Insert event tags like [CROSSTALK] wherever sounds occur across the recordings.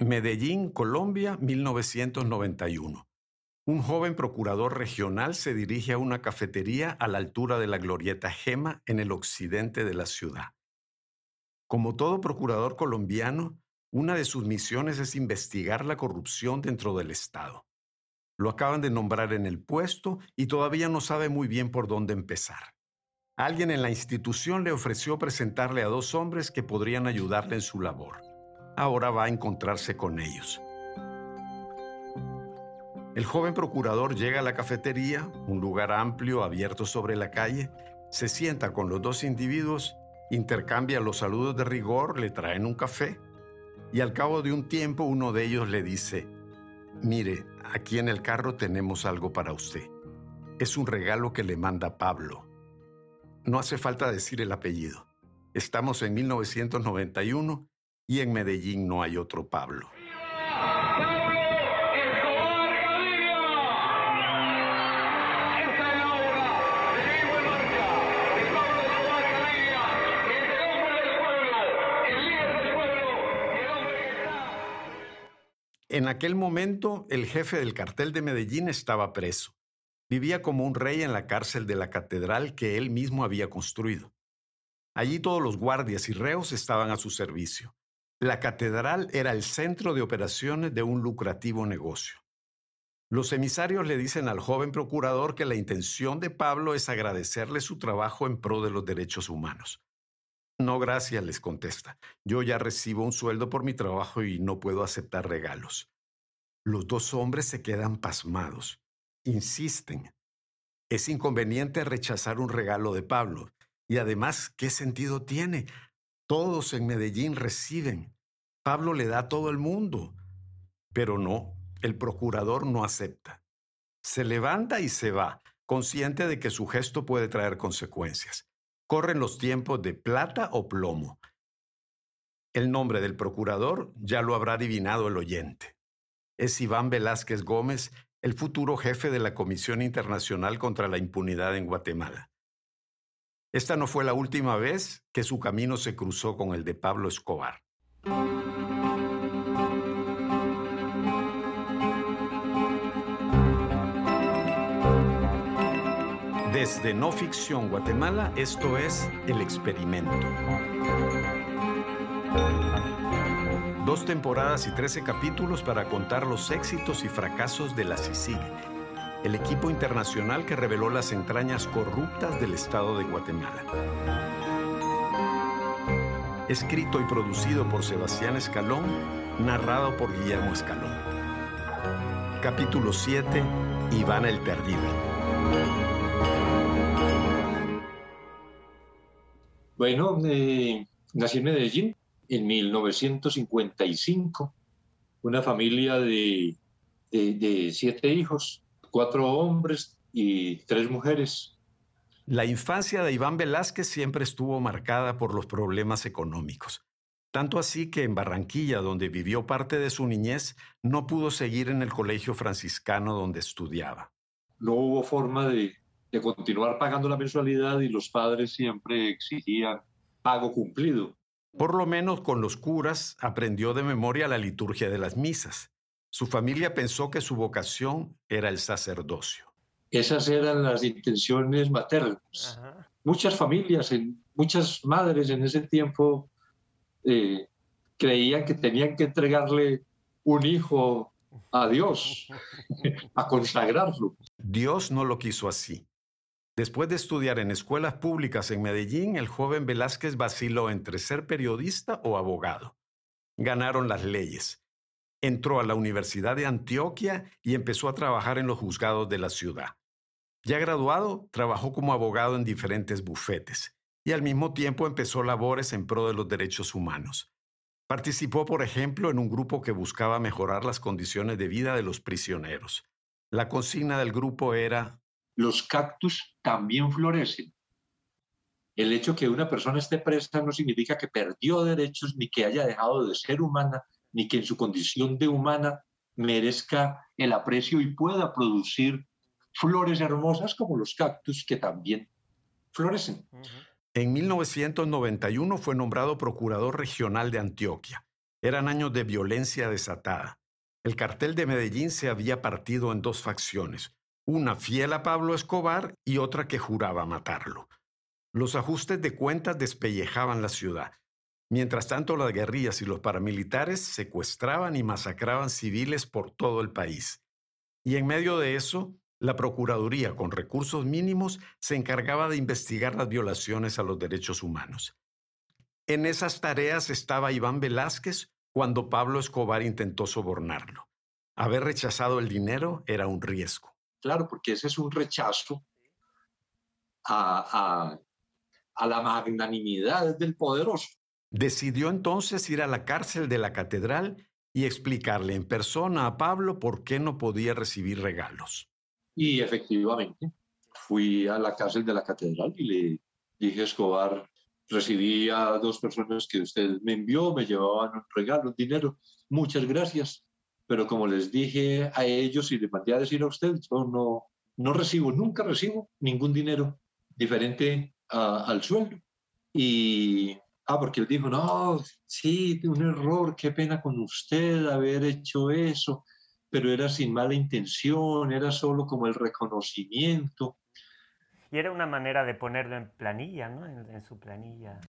Medellín, Colombia, 1991. Un joven procurador regional se dirige a una cafetería a la altura de la glorieta Gema en el occidente de la ciudad. Como todo procurador colombiano, una de sus misiones es investigar la corrupción dentro del Estado. Lo acaban de nombrar en el puesto y todavía no sabe muy bien por dónde empezar. Alguien en la institución le ofreció presentarle a dos hombres que podrían ayudarle en su labor ahora va a encontrarse con ellos. El joven procurador llega a la cafetería, un lugar amplio abierto sobre la calle, se sienta con los dos individuos, intercambia los saludos de rigor, le traen un café y al cabo de un tiempo uno de ellos le dice, mire, aquí en el carro tenemos algo para usted. Es un regalo que le manda Pablo. No hace falta decir el apellido. Estamos en 1991 y en Medellín no hay otro Pablo. En aquel momento, el jefe del cartel de Medellín estaba preso. Vivía como un rey en la cárcel de la catedral que él mismo había construido. Allí todos los guardias y reos estaban a su servicio. La catedral era el centro de operaciones de un lucrativo negocio. Los emisarios le dicen al joven procurador que la intención de Pablo es agradecerle su trabajo en pro de los derechos humanos. No, gracias, les contesta. Yo ya recibo un sueldo por mi trabajo y no puedo aceptar regalos. Los dos hombres se quedan pasmados. Insisten. Es inconveniente rechazar un regalo de Pablo. Y además, ¿qué sentido tiene? Todos en Medellín reciben. Pablo le da a todo el mundo, pero no, el procurador no acepta. Se levanta y se va, consciente de que su gesto puede traer consecuencias. Corren los tiempos de plata o plomo. El nombre del procurador ya lo habrá adivinado el oyente. Es Iván Velázquez Gómez, el futuro jefe de la Comisión Internacional contra la Impunidad en Guatemala. Esta no fue la última vez que su camino se cruzó con el de Pablo Escobar. Desde No Ficción Guatemala, esto es El Experimento. Dos temporadas y trece capítulos para contar los éxitos y fracasos de la CICIG, el equipo internacional que reveló las entrañas corruptas del Estado de Guatemala. Escrito y producido por Sebastián Escalón, narrado por Guillermo Escalón. Capítulo 7. Iván el Terrible. Bueno, eh, nací en Medellín en 1955, una familia de, de, siete hijos, cuatro hombres y tres mujeres. La infancia de Iván Velázquez siempre estuvo marcada por los problemas económicos. Tanto así que en Barranquilla, donde vivió parte de su niñez, no pudo seguir en el colegio franciscano donde estudiaba. No hubo forma de, de continuar pagando la mensualidad y los padres siempre exigían pago cumplido. Por lo menos con los curas aprendió de memoria la liturgia de las misas. Su familia pensó que su vocación era el sacerdocio. Esas eran las intenciones maternas. Muchas familias, muchas madres en ese tiempo eh, creían que tenían que entregarle un hijo a Dios, [LAUGHS] a consagrarlo. Dios no lo quiso así. Después de estudiar en escuelas públicas en Medellín, el joven Velázquez vaciló entre ser periodista o abogado. Ganaron las leyes. Entró a la Universidad de Antioquia y empezó a trabajar en los juzgados de la ciudad. Ya graduado, trabajó como abogado en diferentes bufetes y al mismo tiempo empezó labores en pro de los derechos humanos. Participó, por ejemplo, en un grupo que buscaba mejorar las condiciones de vida de los prisioneros. La consigna del grupo era los cactus también florecen. El hecho que una persona esté presa no significa que perdió derechos, ni que haya dejado de ser humana, ni que en su condición de humana merezca el aprecio y pueda producir flores hermosas como los cactus que también florecen. En 1991 fue nombrado procurador regional de Antioquia. Eran años de violencia desatada. El cartel de Medellín se había partido en dos facciones, una fiel a Pablo Escobar y otra que juraba matarlo. Los ajustes de cuentas despellejaban la ciudad. Mientras tanto, las guerrillas y los paramilitares secuestraban y masacraban civiles por todo el país. Y en medio de eso, la Procuraduría, con recursos mínimos, se encargaba de investigar las violaciones a los derechos humanos. En esas tareas estaba Iván Velázquez cuando Pablo Escobar intentó sobornarlo. Haber rechazado el dinero era un riesgo. Claro, porque ese es un rechazo a, a la magnanimidad del poderoso. Decidió entonces ir a la cárcel de la catedral y explicarle en persona a Pablo por qué no podía recibir regalos. Y efectivamente, fui a la cárcel de la catedral y le dije a Escobar, recibí a dos personas que usted me envió, me llevaban un regalo, un dinero, muchas gracias, pero como les dije a ellos y les mandé a decir a usted, yo no, no recibo, nunca recibo ningún dinero diferente al sueldo. Y Ah, porque él dijo, no, sí, un error, qué pena con usted haber hecho eso, pero era sin mala intención, era solo como el reconocimiento. Y era una manera de ponerlo en planilla, ¿no? En, su planilla.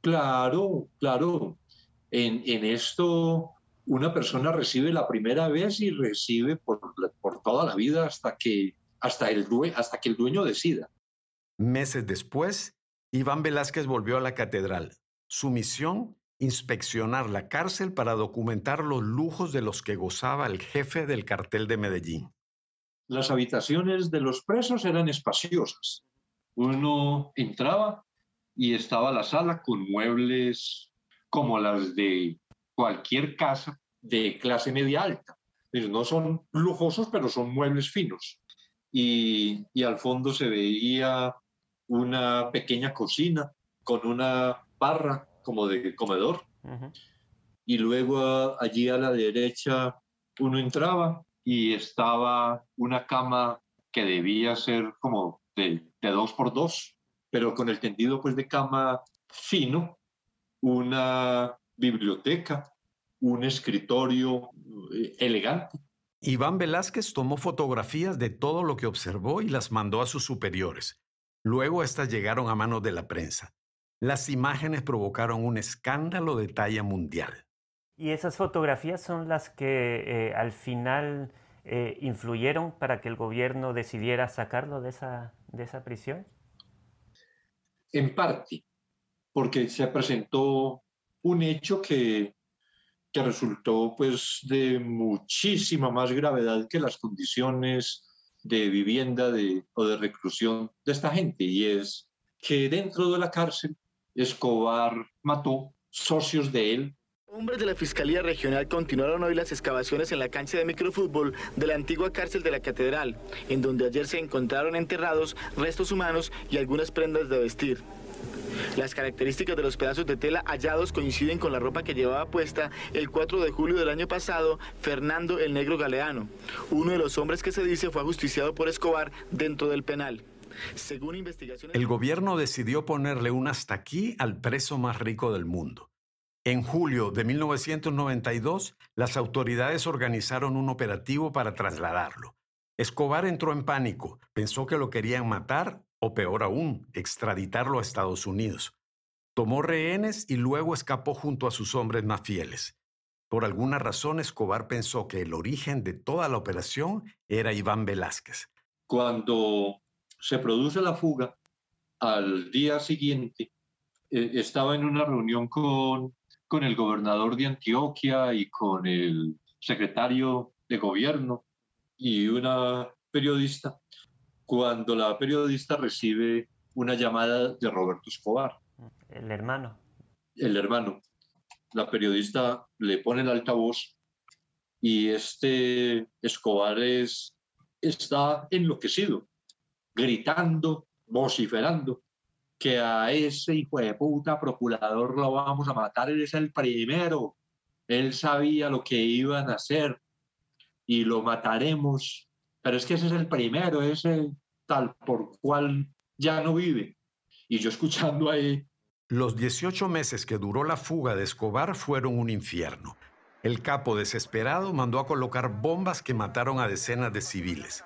Claro, claro. En, en, esto una persona recibe la primera vez y recibe por, por toda la vida hasta que, hasta, el, hasta que el dueño decida. Meses después, Iván Velázquez volvió a la catedral, su misión, inspeccionar la cárcel para documentar los lujos de los que gozaba el jefe del cartel de Medellín. Las habitaciones de los presos eran espaciosas. Uno entraba y estaba la sala con muebles como las de cualquier casa de clase media alta. No son lujosos, pero son muebles finos. Y, y al fondo se veía una pequeña cocina con una barra como de comedor. Y luego allí a la derecha uno entraba y estaba una cama que debía ser como de, dos por dos, pero con el tendido pues de cama fino, una biblioteca, un escritorio eh, elegante. Iván Velázquez tomó fotografías de todo lo que observó y las mandó a sus superiores. Luego estas llegaron a manos de la prensa. Las imágenes provocaron un escándalo de talla mundial. ¿Y esas fotografías son las que eh, al final eh, influyeron para que el gobierno decidiera sacarlo de esa, de esa prisión? En parte, porque se presentó un hecho que, que resultó pues de muchísima más gravedad que las condiciones de vivienda de, o de reclusión de esta gente, y es que dentro de la cárcel Escobar mató socios de él. Hombres de la Fiscalía Regional continuaron hoy las excavaciones en la cancha de microfútbol de la antigua cárcel de la Catedral, en donde ayer se encontraron enterrados restos humanos y algunas prendas de vestir. Las características de los pedazos de tela hallados coinciden con la ropa que llevaba puesta el 4 de julio del año pasado Fernando el Negro Galeano, uno de los hombres que se dice fue ajusticiado por Escobar dentro del penal. Según investigaciones... El gobierno decidió ponerle un hasta aquí al preso más rico del mundo. En julio de 1992, las autoridades organizaron un operativo para trasladarlo. Escobar entró en pánico, pensó que lo querían matar o peor aún, extraditarlo a Estados Unidos. Tomó rehenes y luego escapó junto a sus hombres más fieles. Por alguna razón, Escobar pensó que el origen de toda la operación era Iván Velázquez. Cuando se produce la fuga, al día siguiente eh, estaba en una reunión con, con el gobernador de Antioquia y con el secretario de gobierno y una periodista, cuando la periodista recibe una llamada de Roberto Escobar. El hermano. El hermano. La periodista le pone el altavoz y este Escobar es, está enloquecido gritando, vociferando, que a ese hijo de puta procurador lo vamos a matar, él es el primero, él sabía lo que iban a hacer y lo mataremos, pero es que ese es el primero, ese tal por cual ya no vive. Y yo escuchando ahí Los 18 meses que duró la fuga de Escobar fueron un infierno. El capo, desesperado, mandó a colocar bombas que mataron a decenas de civiles.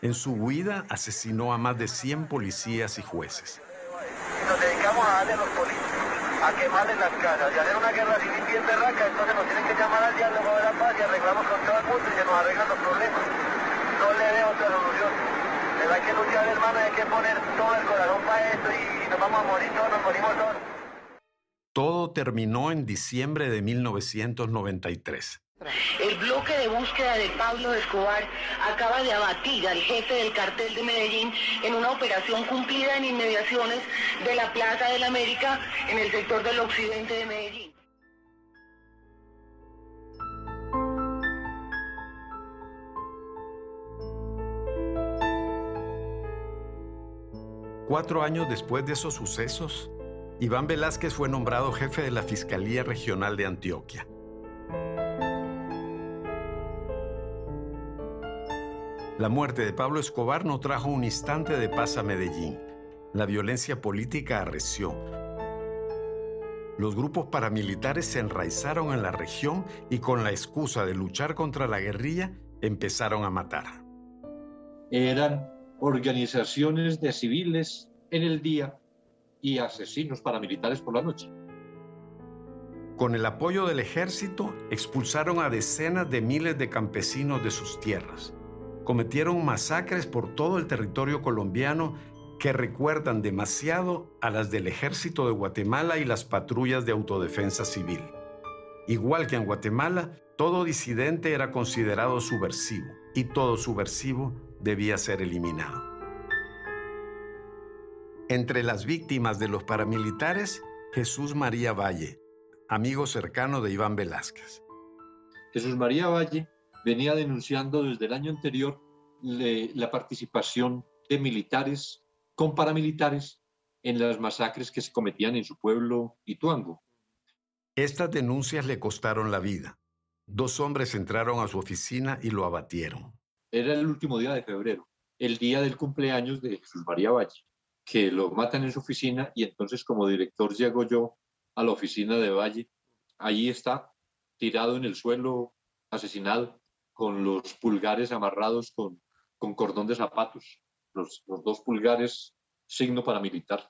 En su huida asesinó a más de 100 policías y jueces. Nos dedicamos a darle a los policías, a quemarles las casas y hacer una guerra civil bien berraca, entonces nos tienen que llamar al diálogo de la paz y arreglamos con todo el mundo y se nos arreglan los problemas. No le veo otra solución. Pero hay que luchar, hermano, hay que poner todo el corazón para esto y nos vamos a morir todos, nos morimos todos. Todo terminó en diciembre de 1993. El bloque de búsqueda de Pablo Escobar acaba de abatir al jefe del cartel de Medellín en una operación cumplida en inmediaciones de la Plaza de la América en el sector del occidente de Medellín. Cuatro años después de esos sucesos, Iván Velázquez fue nombrado jefe de la Fiscalía Regional de Antioquia. La muerte de Pablo Escobar no trajo un instante de paz a Medellín. La violencia política arreció. Los grupos paramilitares se enraizaron en la región y con la excusa de luchar contra la guerrilla empezaron a matar. Eran organizaciones de civiles en el día y asesinos paramilitares por la noche. Con el apoyo del ejército, expulsaron a decenas de miles de campesinos de sus tierras. Cometieron masacres por todo el territorio colombiano que recuerdan demasiado a las del ejército de Guatemala y las patrullas de autodefensa civil. Igual que en Guatemala, todo disidente era considerado subversivo y todo subversivo debía ser eliminado. Entre las víctimas de los paramilitares, Jesús María Valle, amigo cercano de Iván Velázquez. Jesús María Valle venía denunciando desde el año anterior la participación de militares con paramilitares en las masacres que se cometían en su pueblo Ituango. Estas denuncias le costaron la vida. Dos hombres entraron a su oficina y lo abatieron. Era el último día de febrero, el día del cumpleaños de Jesús María Valle que lo matan en su oficina y entonces como director llego yo a la oficina de Valle. Allí está, tirado en el suelo, asesinado, con los pulgares amarrados con, cordón de zapatos, los, los dos pulgares, signo paramilitar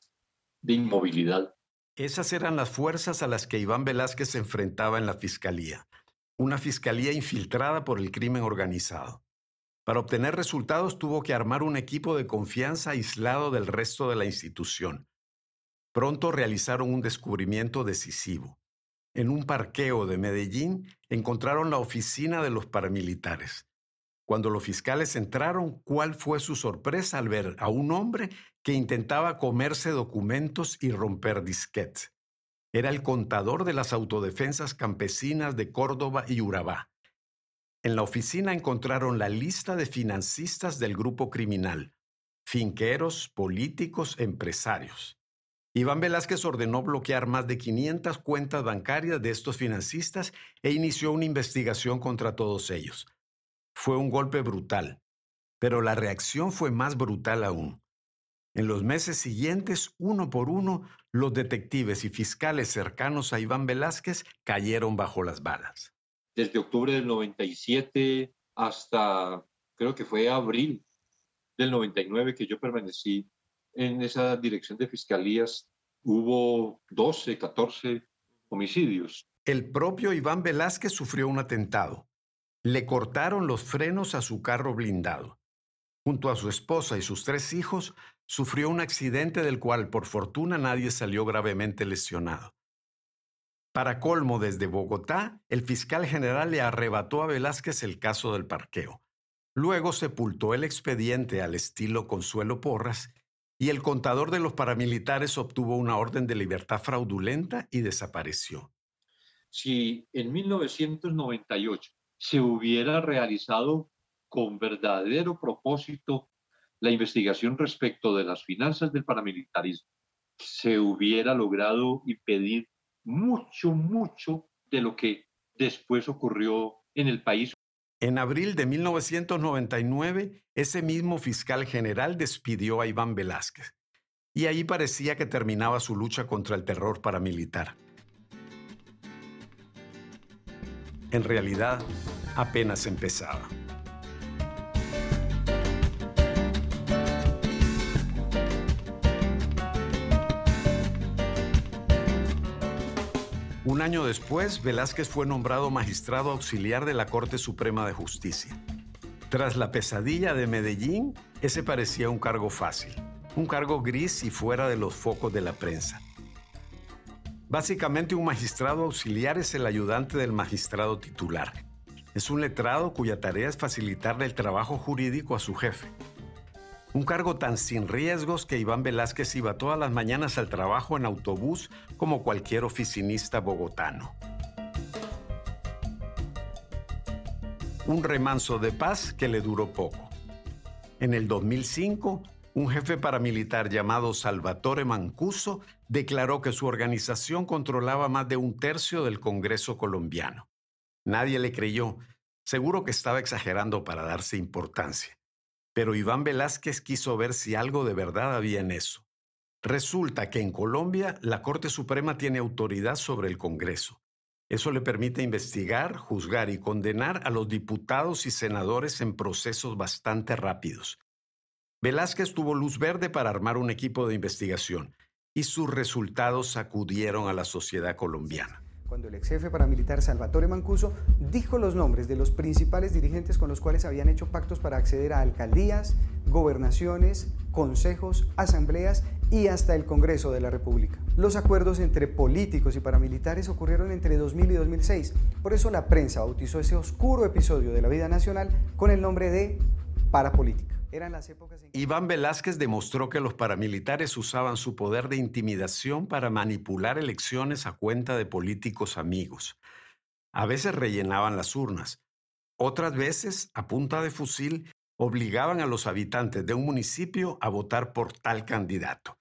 de inmovilidad. Esas eran las fuerzas a las que Iván Velázquez se enfrentaba en la fiscalía, una fiscalía infiltrada por el crimen organizado. Para obtener resultados tuvo que armar un equipo de confianza aislado del resto de la institución. Pronto realizaron un descubrimiento decisivo. En un parqueo de Medellín encontraron la oficina de los paramilitares. Cuando los fiscales entraron, ¿cuál fue su sorpresa al ver a un hombre que intentaba comerse documentos y romper disquetes? Era el contador de las autodefensas campesinas de Córdoba y Urabá. En la oficina encontraron la lista de financistas del grupo criminal, finqueros, políticos, empresarios. Iván Velázquez ordenó bloquear más de 500 cuentas bancarias de estos financistas e inició una investigación contra todos ellos. Fue un golpe brutal, pero la reacción fue más brutal aún. En los meses siguientes, uno por uno, los detectives y fiscales cercanos a Iván Velázquez cayeron bajo las balas desde octubre del 97 hasta, creo que fue abril del 99 que yo permanecí en esa dirección de fiscalías, hubo 12, 14 homicidios. El propio Iván Velázquez sufrió un atentado. Le cortaron los frenos a su carro blindado. Junto a su esposa y sus tres hijos, sufrió un accidente del cual por fortuna nadie salió gravemente lesionado. Para colmo, desde Bogotá, el fiscal general le arrebató a Velázquez el caso del parqueo. Luego sepultó el expediente al estilo Consuelo Porras y el contador de los paramilitares obtuvo una orden de libertad fraudulenta y desapareció. Si en 1998 se hubiera realizado con verdadero propósito la investigación respecto de las finanzas del paramilitarismo, se hubiera logrado impedir mucho, mucho de lo que después ocurrió en el país. En abril de 1999, ese mismo fiscal general despidió a Iván Velázquez. y ahí parecía que terminaba su lucha contra el terror paramilitar. En realidad, apenas empezaba. Un año después, Velázquez fue nombrado magistrado auxiliar de la Corte Suprema de Justicia. Tras la pesadilla de Medellín, ese parecía un cargo fácil, un cargo gris y fuera de los focos de la prensa. Básicamente un magistrado auxiliar es el ayudante del magistrado titular. Es un letrado cuya tarea es facilitarle el trabajo jurídico a su jefe. Un cargo tan sin riesgos que Iván Velázquez iba todas las mañanas al trabajo en autobús como cualquier oficinista bogotano. Un remanso de paz que le duró poco. En el 2005, un jefe paramilitar llamado Salvatore Mancuso declaró que su organización controlaba más de un tercio del Congreso colombiano. Nadie le creyó, seguro que estaba exagerando para darse importancia. Pero Iván Velázquez quiso ver si algo de verdad había en eso. Resulta que en Colombia la Corte Suprema tiene autoridad sobre el Congreso. Eso le permite investigar, juzgar y condenar a los diputados y senadores en procesos bastante rápidos. Velázquez tuvo luz verde para armar un equipo de investigación y sus resultados sacudieron a la sociedad colombiana cuando el ex jefe paramilitar Salvatore Mancuso dijo los nombres de los principales dirigentes con los cuales habían hecho pactos para acceder a alcaldías, gobernaciones, consejos, asambleas y hasta el Congreso de la República. Los acuerdos entre políticos y paramilitares ocurrieron entre 2000 y 2006, por eso la prensa bautizó ese oscuro episodio de la vida nacional con el nombre de parapolítica. Iván Velázquez demostró que los paramilitares usaban su poder de intimidación para manipular elecciones a cuenta de políticos amigos. A veces rellenaban las urnas. Otras veces, a punta de fusil, obligaban a los habitantes de un municipio a votar por tal candidato.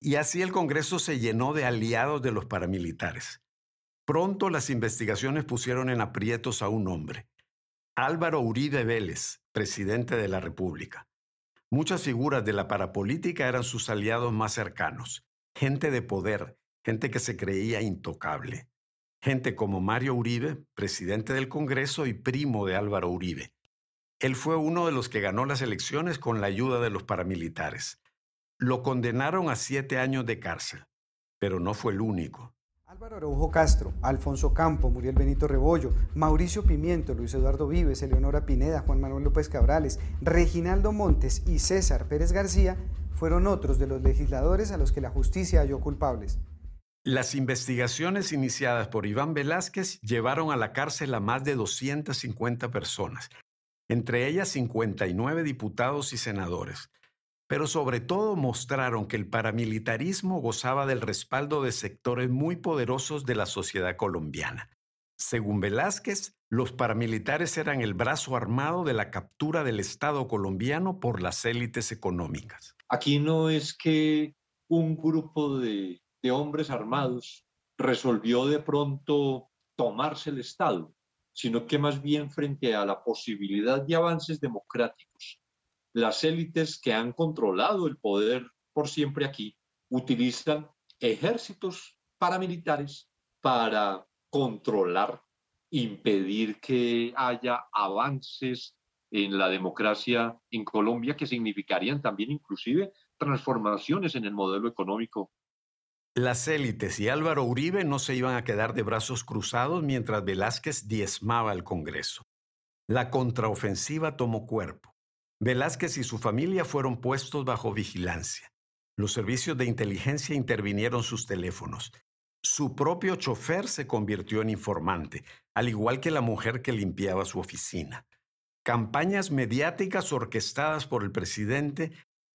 Y así el Congreso se llenó de aliados de los paramilitares. Pronto las investigaciones pusieron en aprietos a un hombre, Álvaro Uribe Vélez, presidente de la República. Muchas figuras de la parapolítica eran sus aliados más cercanos, gente de poder, gente que se creía intocable. Gente como Mario Uribe, presidente del Congreso y primo de Álvaro Uribe. Él fue uno de los que ganó las elecciones con la ayuda de los paramilitares. Lo condenaron a siete años de cárcel, pero no fue el único. Álvaro Araujo Castro, Alfonso Campo, Muriel Benito Rebollo, Mauricio Pimiento, Luis Eduardo Vives, Eleonora Pineda, Juan Manuel López Cabrales, Reginaldo Montes y César Pérez García fueron otros de los legisladores a los que la justicia halló culpables. Las investigaciones iniciadas por Iván Velázquez llevaron a la cárcel a más de 250 personas, entre ellas 59 diputados y senadores pero sobre todo mostraron que el paramilitarismo gozaba del respaldo de sectores muy poderosos de la sociedad colombiana. Según Velázquez, los paramilitares eran el brazo armado de la captura del Estado colombiano por las élites económicas. Aquí no es que un grupo de, de hombres armados resolvió de pronto tomarse el Estado, sino que más bien frente a la posibilidad de avances democráticos las élites que han controlado el poder por siempre aquí utilizan ejércitos paramilitares para controlar, impedir que haya avances en la democracia en Colombia que significarían también inclusive transformaciones en el modelo económico. Las élites y Álvaro Uribe no se iban a quedar de brazos cruzados mientras Velázquez diezmaba el Congreso. La contraofensiva tomó cuerpo. Velázquez y su familia fueron puestos bajo vigilancia. Los servicios de inteligencia intervinieron sus teléfonos. Su propio chofer se convirtió en informante, al igual que la mujer que limpiaba su oficina. Campañas mediáticas orquestadas por el presidente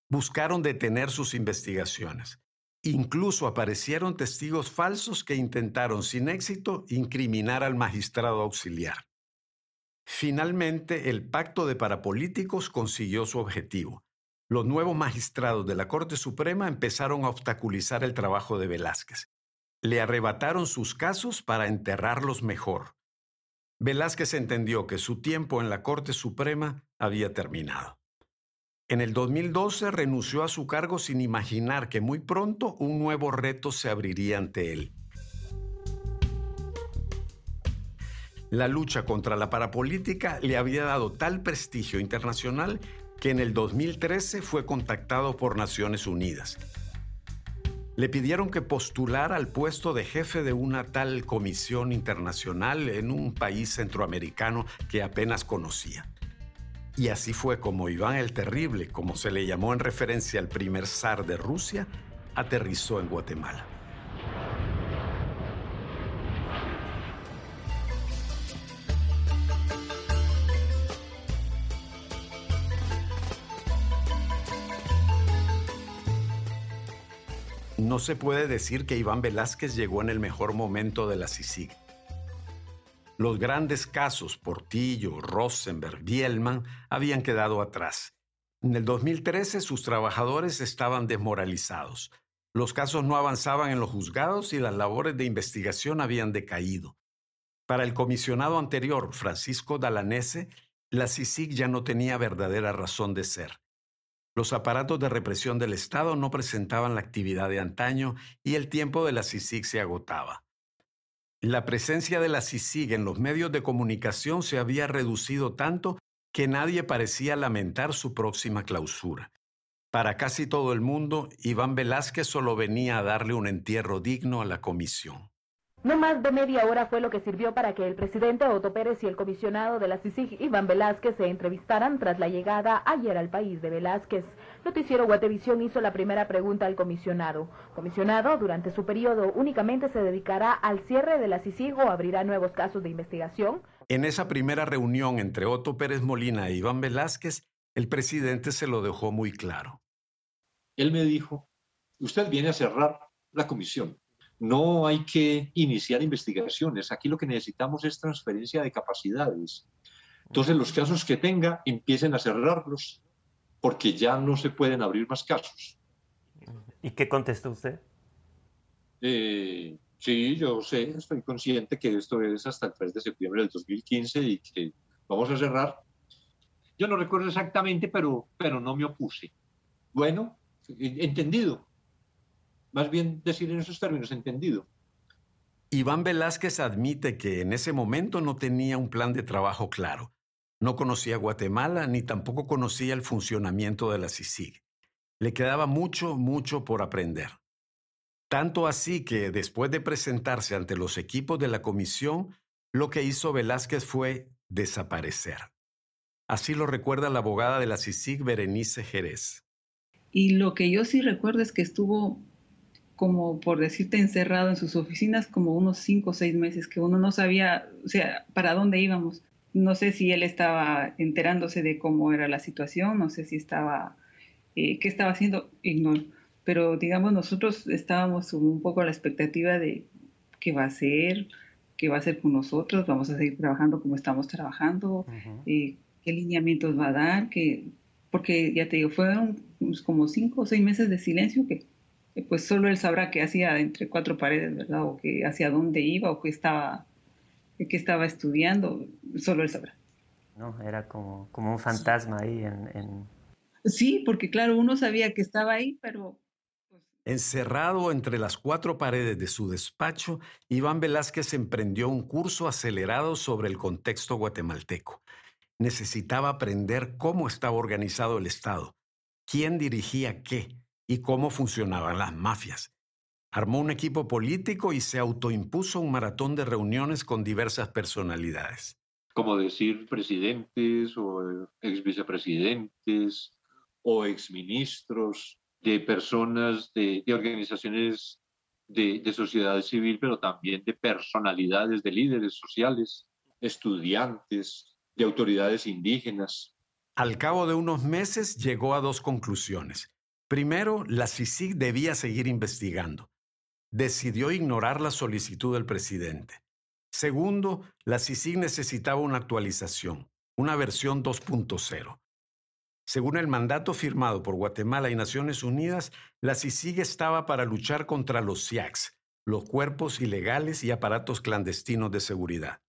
buscaron detener sus investigaciones. Incluso aparecieron testigos falsos que intentaron sin éxito incriminar al magistrado auxiliar. Finalmente, el pacto de parapolíticos consiguió su objetivo. Los nuevos magistrados de la Corte Suprema empezaron a obstaculizar el trabajo de Velázquez. Le arrebataron sus casos para enterrarlos mejor. Velázquez entendió que su tiempo en la Corte Suprema había terminado. En el 2012 renunció a su cargo sin imaginar que muy pronto un nuevo reto se abriría ante él. La lucha contra la parapolítica le había dado tal prestigio internacional que en el 2013 fue contactado por Naciones Unidas. Le pidieron que postulara al puesto de jefe de una tal comisión internacional en un país centroamericano que apenas conocía. Y así fue como Iván el Terrible, como se le llamó en referencia al primer zar de Rusia, aterrizó en Guatemala. No se puede decir que Iván Velázquez llegó en el mejor momento de la CICIG. Los grandes casos Portillo, Rosenberg, Bielman habían quedado atrás. En el 2013 sus trabajadores estaban desmoralizados. Los casos no avanzaban en los juzgados y las labores de investigación habían decaído. Para el comisionado anterior, Francisco Dalanese, la CICIG ya no tenía verdadera razón de ser. Los aparatos de represión del Estado no presentaban la actividad de antaño y el tiempo de la CICIG se agotaba. La presencia de la CICIG en los medios de comunicación se había reducido tanto que nadie parecía lamentar su próxima clausura. Para casi todo el mundo, Iván Velázquez solo venía a darle un entierro digno a la comisión. No más de media hora fue lo que sirvió para que el presidente Otto Pérez y el comisionado de la CICIG, Iván Velázquez, se entrevistaran tras la llegada ayer al país de Velázquez. Noticiero Guatevisión hizo la primera pregunta al comisionado. Comisionado, durante su periodo, únicamente se dedicará al cierre de la CICIG o abrirá nuevos casos de investigación. En esa primera reunión entre Otto Pérez Molina e Iván Velázquez, el presidente se lo dejó muy claro. Él me dijo, usted viene a cerrar la comisión no hay que iniciar investigaciones. Aquí lo que necesitamos es transferencia de capacidades. Entonces, los casos que tenga, empiecen a cerrarlos, porque ya no se pueden abrir más casos. ¿Y qué contestó usted? Eh, sí, yo sé, estoy consciente que esto es hasta el 3 de septiembre del 2015 y que vamos a cerrar. Yo no recuerdo exactamente, pero, pero no me opuse. Bueno, entendido más bien decir en esos términos, entendido. Iván Velázquez admite que en ese momento no tenía un plan de trabajo claro. No conocía Guatemala ni tampoco conocía el funcionamiento de la CICIG. Le quedaba mucho, mucho por aprender. Tanto así que después de presentarse ante los equipos de la comisión, lo que hizo Velázquez fue desaparecer. Así lo recuerda la abogada de la CICIG, Berenice Jerez. Y lo que yo sí recuerdo es que estuvo como por decirte encerrado en sus oficinas como unos cinco o seis meses que uno no sabía, o sea, para dónde íbamos. No sé si él estaba enterándose de cómo era la situación, no sé si estaba, eh, qué estaba haciendo, ignoro. Pero digamos, nosotros estábamos un poco a la expectativa de qué va a hacer, qué va a hacer con nosotros, vamos a seguir trabajando como estamos trabajando, eh, qué lineamientos va a dar, que, porque ya te digo, fueron como cinco o seis meses de silencio que pues solo él sabrá qué hacía entre cuatro paredes, ¿verdad? O que hacia dónde iba o qué estaba, qué estaba estudiando, solo él sabrá. No, era como, como un fantasma ahí en, Sí, porque claro, uno sabía que estaba ahí, pero... Pues Encerrado entre las cuatro paredes de su despacho, Iván Velázquez emprendió un curso acelerado sobre el contexto guatemalteco. Necesitaba aprender cómo estaba organizado el Estado, quién dirigía qué, y cómo funcionaban las mafias. Armó un equipo político y se autoimpuso un maratón de reuniones con diversas personalidades. Como decir presidentes o ex vicepresidentes o exministros de personas de, organizaciones de, de sociedad civil, pero también de personalidades, de líderes sociales, estudiantes, de autoridades indígenas. Al cabo de unos meses llegó a dos conclusiones. Primero, la CICIG debía seguir investigando. Decidió ignorar la solicitud del presidente. Segundo, la CICIG necesitaba una actualización, una versión 2.0. Según el mandato firmado por Guatemala y Naciones Unidas, la CICIG estaba para luchar contra los CIACs, los cuerpos ilegales y aparatos clandestinos de seguridad.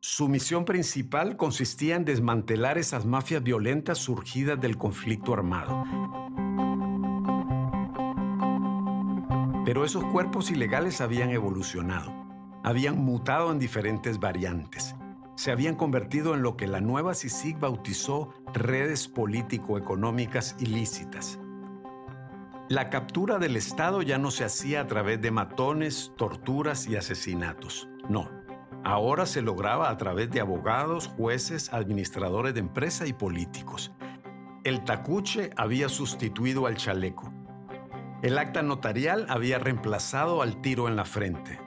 Su misión principal consistía en desmantelar esas mafias violentas surgidas del conflicto armado. Pero esos cuerpos ilegales habían evolucionado, habían mutado en diferentes variantes, se habían convertido en lo que la nueva CICIG bautizó redes político-económicas ilícitas. La captura del Estado ya no se hacía a través de matones, torturas y asesinatos. No, ahora se lograba a través de abogados, jueces, administradores de empresa y políticos. El tacuche había sustituido al chaleco. El acta notarial había reemplazado al tiro en la frente.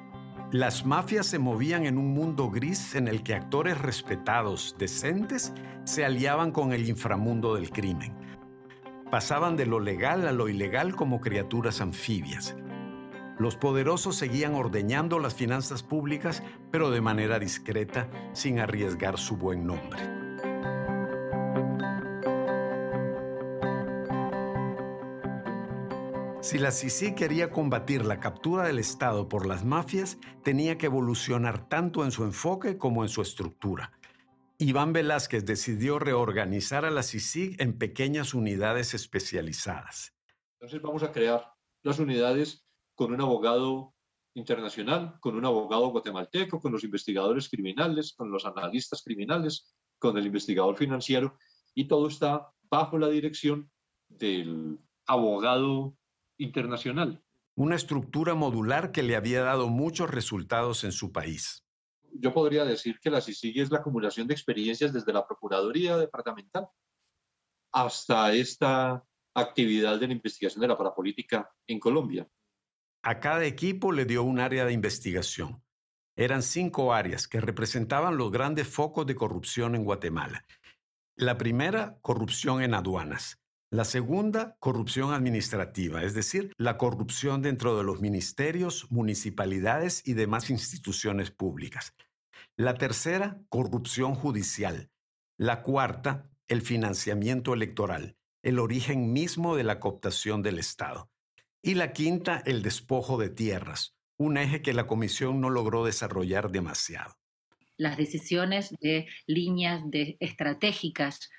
Las mafias se movían en un mundo gris en el que actores respetados, decentes, se aliaban con el inframundo del crimen. Pasaban de lo legal a lo ilegal como criaturas anfibias. Los poderosos seguían ordeñando las finanzas públicas, pero de manera discreta, sin arriesgar su buen nombre. Si la Sisi quería combatir la captura del Estado por las mafias, tenía que evolucionar tanto en su enfoque como en su estructura. Iván Velázquez decidió reorganizar a la CICIG en pequeñas unidades especializadas. Entonces vamos a crear las unidades con un abogado internacional, con un abogado guatemalteco, con los investigadores criminales, con los analistas criminales, con el investigador financiero, y todo está bajo la dirección del abogado internacional. Una estructura modular que le había dado muchos resultados en su país. Yo podría decir que la CICIG es la acumulación de experiencias desde la Procuraduría Departamental hasta esta actividad de la investigación de la parapolítica en Colombia. A cada equipo le dio un área de investigación. Eran cinco áreas que representaban los grandes focos de corrupción en Guatemala. La primera, corrupción en aduanas. La segunda, corrupción administrativa, es decir, la corrupción dentro de los ministerios, municipalidades y demás instituciones públicas. La tercera, corrupción judicial. La cuarta, el financiamiento electoral, el origen mismo de la cooptación del Estado. Y la quinta, el despojo de tierras, un eje que la Comisión no logró desarrollar demasiado. Las decisiones de líneas de estratégicas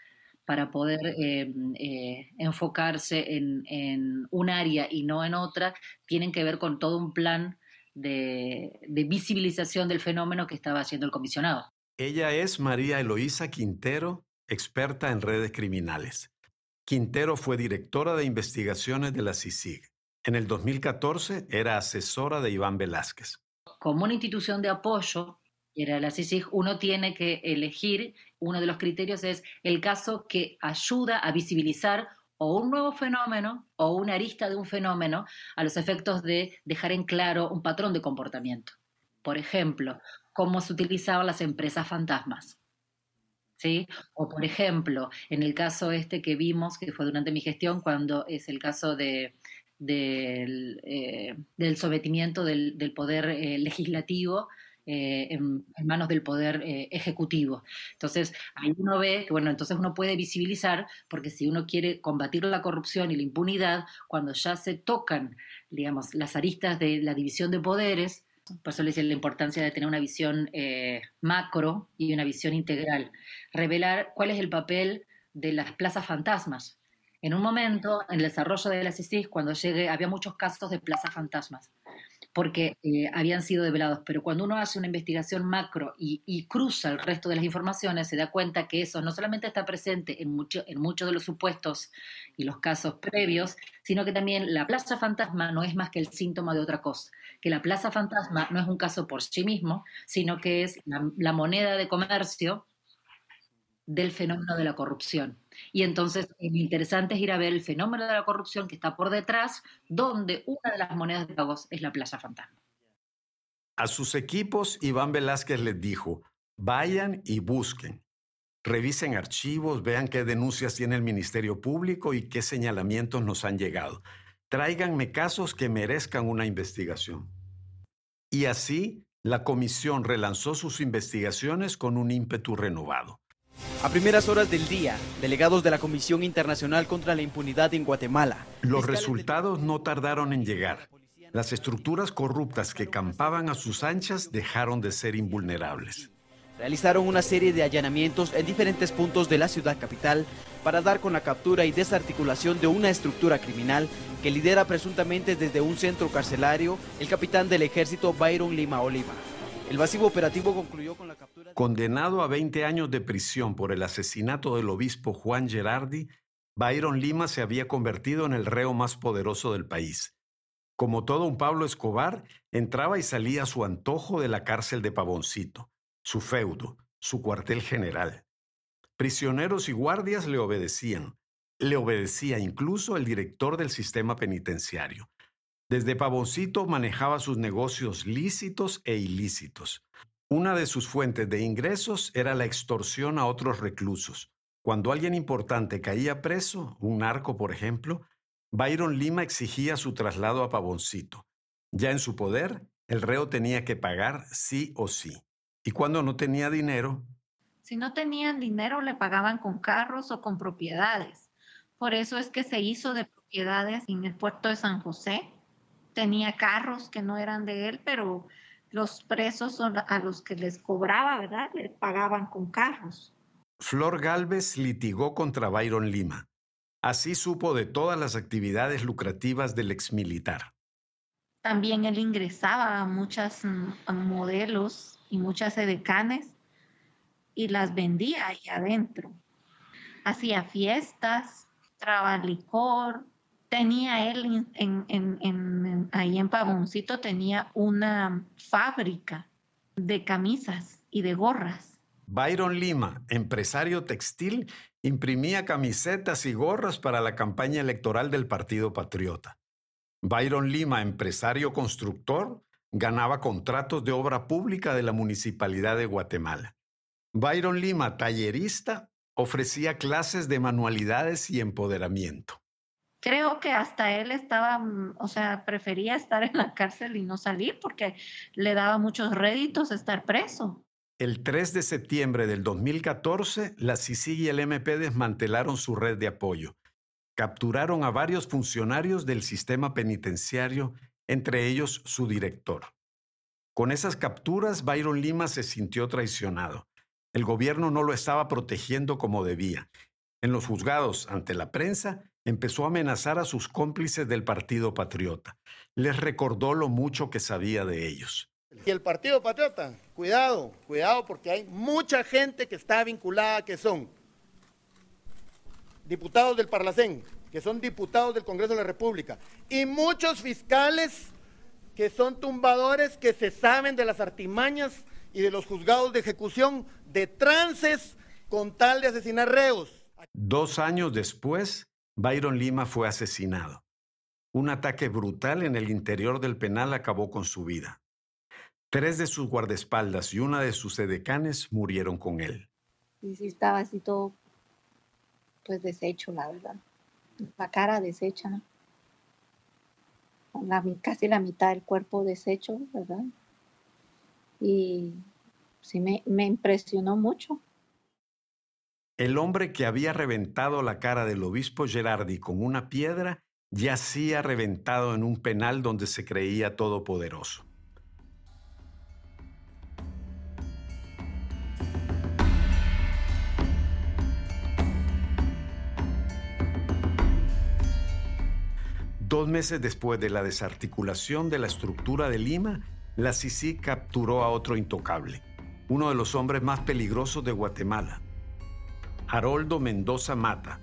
para poder eh, eh, enfocarse en, un área y no en otra, tienen que ver con todo un plan de, de visibilización del fenómeno que estaba haciendo el comisionado. Ella es María Eloísa Quintero, experta en redes criminales. Quintero fue directora de investigaciones de la CICIG. En el 2014 era asesora de Iván Velázquez. Como una institución de apoyo, era la CICIG, uno tiene que elegir, uno de los criterios es el caso que ayuda a visibilizar o un nuevo fenómeno o una arista de un fenómeno a los efectos de dejar en claro un patrón de comportamiento. Por ejemplo, cómo se utilizaban las empresas fantasmas. ¿Sí? O por ejemplo, en el caso este que vimos, que fue durante mi gestión, cuando es el caso de, del, eh, sometimiento del, poder eh, legislativo eh, en, manos del poder eh, ejecutivo. Entonces, ahí uno ve que, bueno, entonces uno puede visibilizar, porque si uno quiere combatir la corrupción y la impunidad, cuando ya se tocan, digamos, las aristas de la división de poderes, por eso les decía la importancia de tener una visión eh, macro y una visión integral. Revelar cuál es el papel de las plazas fantasmas. En un momento, en el desarrollo de la CICIS, cuando llegué, había muchos casos de plazas fantasmas porque eh, habían sido develados. Pero cuando uno hace una investigación macro y, cruza el resto de las informaciones, se da cuenta que eso no solamente está presente en, mucho, en muchos de los supuestos y los casos previos, sino que también la plaza fantasma no es más que el síntoma de otra cosa, que la plaza fantasma no es un caso por sí mismo, sino que es la moneda de comercio del fenómeno de la corrupción. Y entonces lo interesante es ir a ver el fenómeno de la corrupción que está por detrás, donde una de las monedas de pagos es la Plaza Fantasma. A sus equipos, Iván Velázquez les dijo, vayan y busquen. Revisen archivos, vean qué denuncias tiene el Ministerio Público y qué señalamientos nos han llegado. Tráiganme casos que merezcan una investigación. Y así, la comisión relanzó sus investigaciones con un ímpetu renovado. A primeras horas del día, delegados de la Comisión Internacional contra la Impunidad en Guatemala. Los resultados no tardaron en llegar. Las estructuras corruptas que campaban a sus anchas dejaron de ser invulnerables. realizaron una serie de allanamientos en diferentes puntos de la ciudad capital para dar con la captura y desarticulación de una estructura criminal que lidera presuntamente desde un centro carcelario el capitán del ejército Byron Lima Oliva. El masivo operativo concluyó con la captura... Condenado a 20 años de prisión por el asesinato del obispo Juan Gerardi, Byron Lima se había convertido en el reo más poderoso del país. Como todo un Pablo Escobar, entraba y salía a su antojo de la cárcel de Pavoncito, su feudo, su cuartel general. Prisioneros y guardias le obedecían. Le obedecía incluso el director del sistema penitenciario. Desde Pavoncito manejaba sus negocios lícitos e ilícitos. Una de sus fuentes de ingresos era la extorsión a otros reclusos. Cuando alguien importante caía preso, un narco por ejemplo, Byron Lima exigía su traslado a Pavoncito. Ya en su poder, el reo tenía que pagar sí o sí. Y cuando no tenía dinero... Si no tenían dinero, le pagaban con carros o con propiedades. Por eso es que se hizo de propiedades en el puerto de San José. Tenía carros que no eran de él, pero los presos a los que les cobraba, ¿verdad? Le pagaban con carros. Flor Galvez litigó contra Byron Lima. Así supo de todas las actividades lucrativas del exmilitar. También él ingresaba a muchas mm, modelos y muchas edecanes y las vendía ahí adentro. Hacía fiestas, traba licor. Tenía él en, ahí en Pavoncito, tenía una fábrica de camisas y de gorras. Byron Lima, empresario textil, imprimía camisetas y gorras para la campaña electoral del Partido Patriota. Byron Lima, empresario constructor, ganaba contratos de obra pública de la Municipalidad de Guatemala. Byron Lima, tallerista, ofrecía clases de manualidades y empoderamiento. Creo que hasta él estaba, mm, o sea, prefería estar en la cárcel y no salir porque le daba muchos réditos estar preso. El 3 de septiembre del 2014, la CICIG y el MP desmantelaron su red de apoyo. Capturaron a varios funcionarios del sistema penitenciario, entre ellos su director. Con esas capturas, Byron Lima se sintió traicionado. El gobierno no lo estaba protegiendo como debía. En los juzgados, ante la prensa, empezó a amenazar a sus cómplices del Partido Patriota. Les recordó lo mucho que sabía de ellos. Y el Partido Patriota, cuidado, cuidado porque hay mucha gente que está vinculada, que son diputados del Parlacén, que son diputados del Congreso de la República, y muchos fiscales que son tumbadores, que se saben de las artimañas y de los juzgados de ejecución de trances con tal de asesinar reos. Dos años después, Byron Lima fue asesinado. Un ataque brutal en el interior del penal acabó con su vida. Tres de sus guardaespaldas y una de sus edecanes murieron con él. Y sí estaba así todo, pues deshecho, la verdad. La cara deshecha, casi la mitad del cuerpo deshecho, ¿verdad? Y sí me impresionó mucho. El hombre que había reventado la cara del obispo Gerardi con una piedra yacía reventado en un penal donde se creía todopoderoso. Dos meses después de la desarticulación de la estructura de Lima, la CICI capturó a otro intocable, uno de los hombres más peligrosos de Guatemala, Haroldo Mendoza Mata,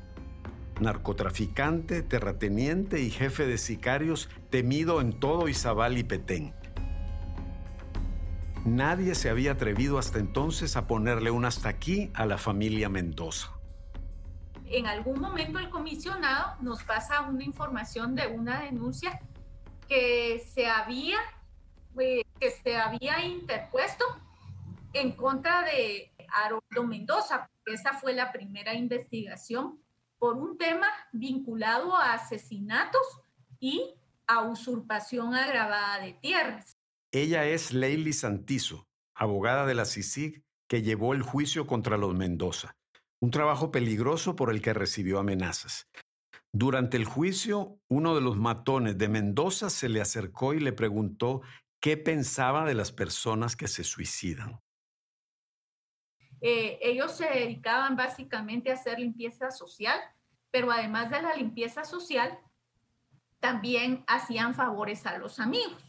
narcotraficante, terrateniente y jefe de sicarios temido en todo Izabal y Petén. Nadie se había atrevido hasta entonces a ponerle un hasta aquí a la familia Mendoza en algún momento el comisionado nos pasa una información de una denuncia que se había, eh, que se había interpuesto en contra de Haroldo Mendoza. Esa fue la primera investigación por un tema vinculado a asesinatos y a usurpación agravada de tierras. Ella es Leili Santizo, abogada de la CICIG, que llevó el juicio contra los Mendoza un trabajo peligroso por el que recibió amenazas. Durante el juicio, uno de los matones de Mendoza se le acercó y le preguntó qué pensaba de las personas que se suicidan. Eh, ellos se dedicaban básicamente a hacer limpieza social, pero además de la limpieza social, también hacían favores a los amigos.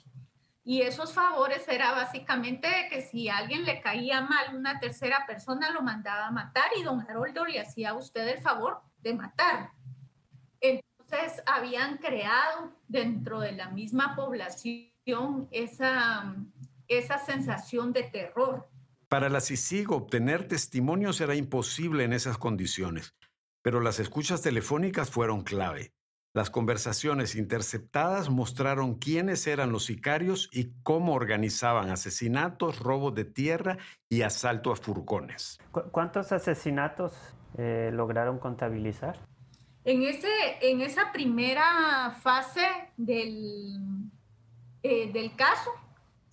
Y esos favores era básicamente que si alguien le caía mal, una tercera persona lo mandaba a matar y don Haroldo le hacía a usted el favor de matar. Entonces habían creado dentro de la misma población esa, esa sensación de terror. Para la CICIG obtener testimonios era imposible en esas condiciones, pero las escuchas telefónicas fueron clave. Las conversaciones interceptadas mostraron quiénes eran los sicarios y cómo organizaban asesinatos, robos de tierra y asalto a furgones. ¿Cuántos asesinatos eh, lograron contabilizar? En, ese, en esa primera fase del, eh, del caso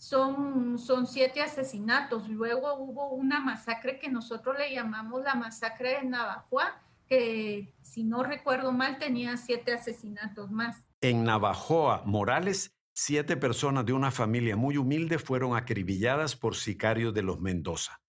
son, son siete asesinatos. Luego hubo una masacre que nosotros le llamamos la masacre de Navajoa, que si no recuerdo mal tenía siete asesinatos más. En Navajoa, Morales, siete personas de una familia muy humilde fueron acribilladas por sicarios de los Mendoza.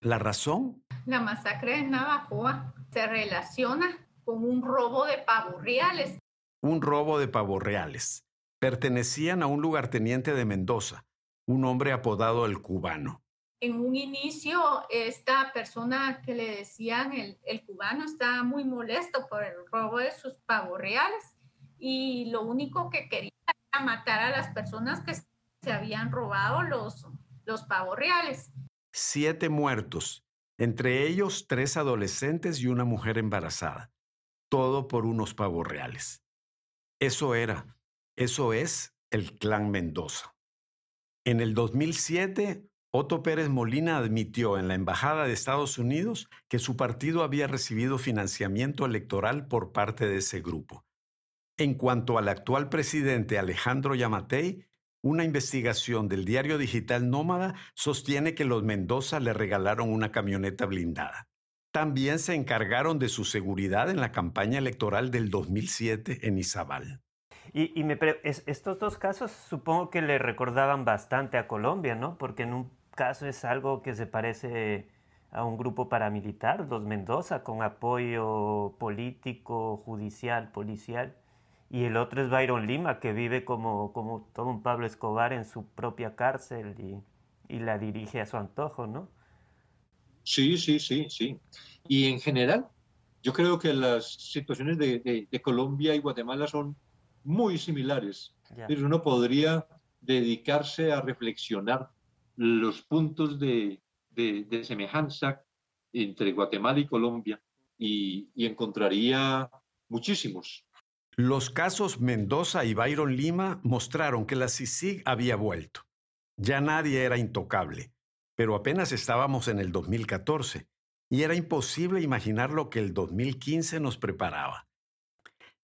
¿La razón? La masacre de Navajoa se relaciona con un robo de pavos reales. Un robo de pavos reales. Pertenecían a un lugarteniente de Mendoza, un hombre apodado el cubano. En un inicio, esta persona que le decían el, el cubano estaba muy molesto por el robo de sus pavos reales y lo único que quería era matar a las personas que se habían robado los, los pavos reales. Siete muertos, entre ellos tres adolescentes y una mujer embarazada todo por unos pavos reales. Eso era, eso es el clan Mendoza. En el 2007, Otto Pérez Molina admitió en la Embajada de Estados Unidos que su partido había recibido financiamiento electoral por parte de ese grupo. En cuanto al actual presidente Alejandro Yamatei, una investigación del diario digital Nómada sostiene que los Mendoza le regalaron una camioneta blindada también se encargaron de su seguridad en la campaña electoral del 2007 en Izabal. Y, me estos dos casos supongo que le recordaban bastante a Colombia, ¿no? Porque en un caso es algo que se parece a un grupo paramilitar, los Mendoza, con apoyo político, judicial, policial. Y el otro es Byron Lima, que vive como, como todo un Pablo Escobar en su propia cárcel y, y la dirige a su antojo, ¿no? Sí, sí, sí, sí. Y en general, yo creo que las situaciones de, Colombia y Guatemala son muy similares. Pero uno podría dedicarse a reflexionar los puntos de, semejanza entre Guatemala y Colombia y, y encontraría muchísimos. Los casos Mendoza y Byron Lima mostraron que la CICIG había vuelto. Ya nadie era intocable pero apenas estábamos en el 2014 y era imposible imaginar lo que el 2015 nos preparaba.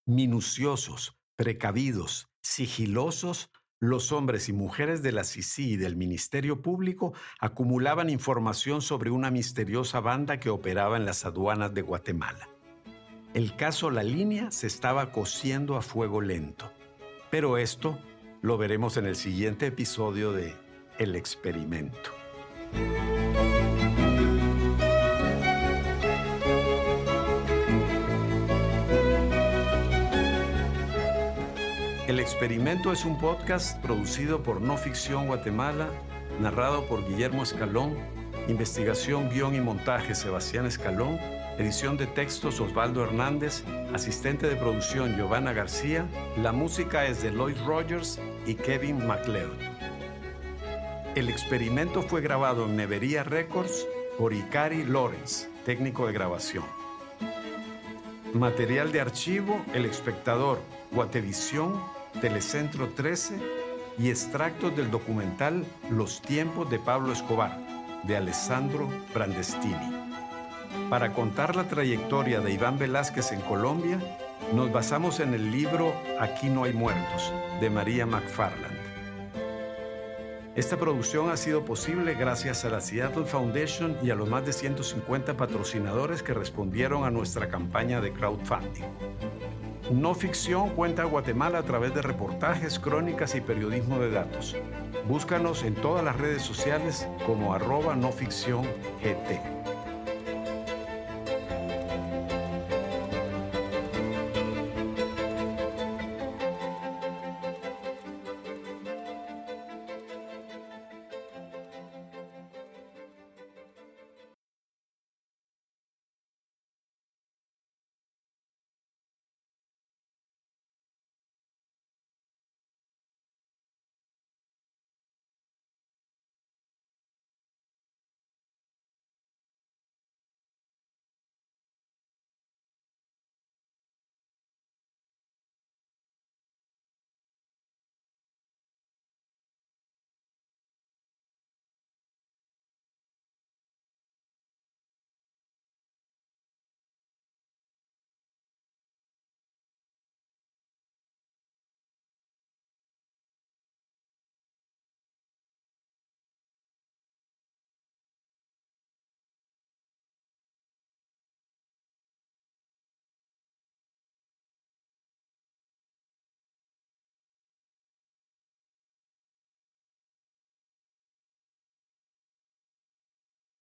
Minuciosos, precavidos, sigilosos, los hombres y mujeres de la CICI y del Ministerio Público acumulaban información sobre una misteriosa banda que operaba en las aduanas de Guatemala. El caso La Línea se estaba cociendo a fuego lento. Pero esto lo veremos en el siguiente episodio de El Experimento. El experimento es un podcast producido por No Ficción Guatemala, narrado por Guillermo Escalón, investigación, guion y montaje Sebastián Escalón, edición de textos Osvaldo Hernández, asistente de producción Giovanna García, la música es de Lloyd Rogers y Kevin MacLeod. El experimento fue grabado en Nevería Records por Ikari Lawrence, técnico de grabación. Material de archivo El Espectador, Guatevisión, Telecentro 13 y extractos del documental Los tiempos de Pablo Escobar, de Alessandro Brandestini. Para contar la trayectoria de Iván Velázquez en Colombia, nos basamos en el libro Aquí no hay muertos, de María McFarland. Esta producción ha sido posible gracias a la Seattle Foundation y a los más de 150 patrocinadores que respondieron a nuestra campaña de crowdfunding. No Ficción cuenta a Guatemala a través de reportajes, crónicas y periodismo de datos. Búscanos en todas las redes sociales como arroba no gt.